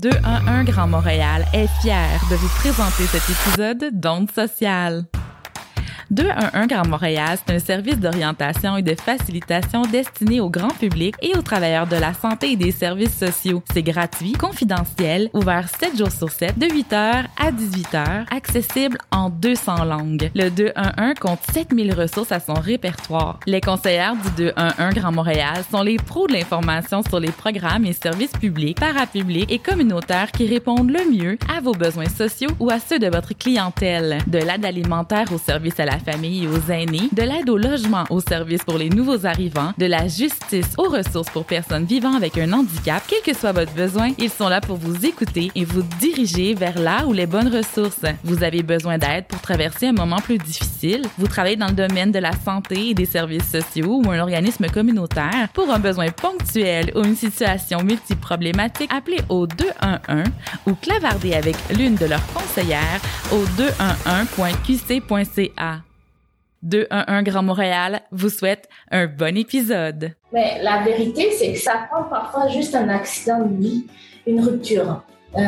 211 Grand Montréal est fier de vous présenter cet épisode d'Onde sociale. 211 Grand Montréal, c'est un service d'orientation et de facilitation destiné au grand public et aux travailleurs de la santé et des services sociaux. C'est gratuit, confidentiel, ouvert 7 jours sur 7, de 8h à 18h, accessible en 200 langues. Le 211 compte 7000 ressources à son répertoire. Les conseillères du 211 Grand Montréal sont les pros de l'information sur les programmes et services publics, parapublics et communautaires qui répondent le mieux à vos besoins sociaux ou à ceux de votre clientèle. De l'aide alimentaire au service à la famille aux aînés, de l'aide au logement aux services pour les nouveaux arrivants, de la justice aux ressources pour personnes vivant avec un handicap, quel que soit votre besoin, ils sont là pour vous écouter et vous diriger vers là où les bonnes ressources. Vous avez besoin d'aide pour traverser un moment plus difficile, vous travaillez dans le domaine de la santé et des services sociaux ou un organisme communautaire pour un besoin ponctuel ou une situation multiproblématique, appelez au 211 ou clavardez avec l'une de leurs conseillères au 211.qc.ca. 211 Grand Montréal vous souhaite un bon épisode. Mais la vérité, c'est que ça prend parfois juste un accident de vie, une rupture, euh,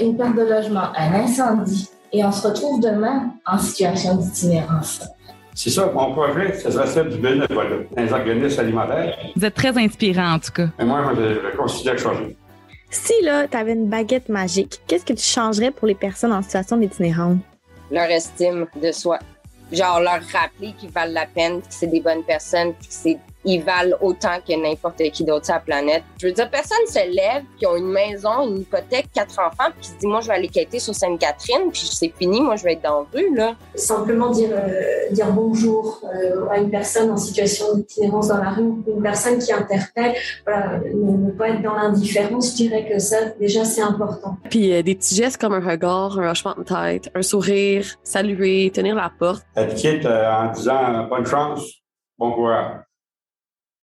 une perte de logement, un incendie, et on se retrouve demain en situation d'itinérance. C'est ça, mon projet, ça serait ça du bénévolat dans les organismes alimentaires. Vous êtes très inspirant en tout cas. Et moi, je, je considère que ça change. Si là, tu avais une baguette magique, qu'est-ce que tu changerais pour les personnes en situation d'itinérance? Leur estime de soi. Genre leur rappeler qu'ils valent la peine, que c'est des bonnes personnes, que c'est ils valent autant que n'importe qui d'autre sur la planète. Je veux dire, personne se lève, qui ont une maison, une hypothèque, quatre enfants, puis qui se dit, moi, je vais aller quêter sur Sainte-Catherine, puis c'est fini, moi, je vais être dans la rue, là. Simplement dire, euh, dire bonjour euh, à une personne en situation d'itinérance dans la rue, une personne qui interpelle, voilà, ne, ne pas être dans l'indifférence, je dirais que ça, déjà, c'est important. Puis euh, des petits gestes comme un regard, un hochement de tête, un sourire, saluer, tenir la porte. Elle te quitte euh, en disant bonne chance, bon courage.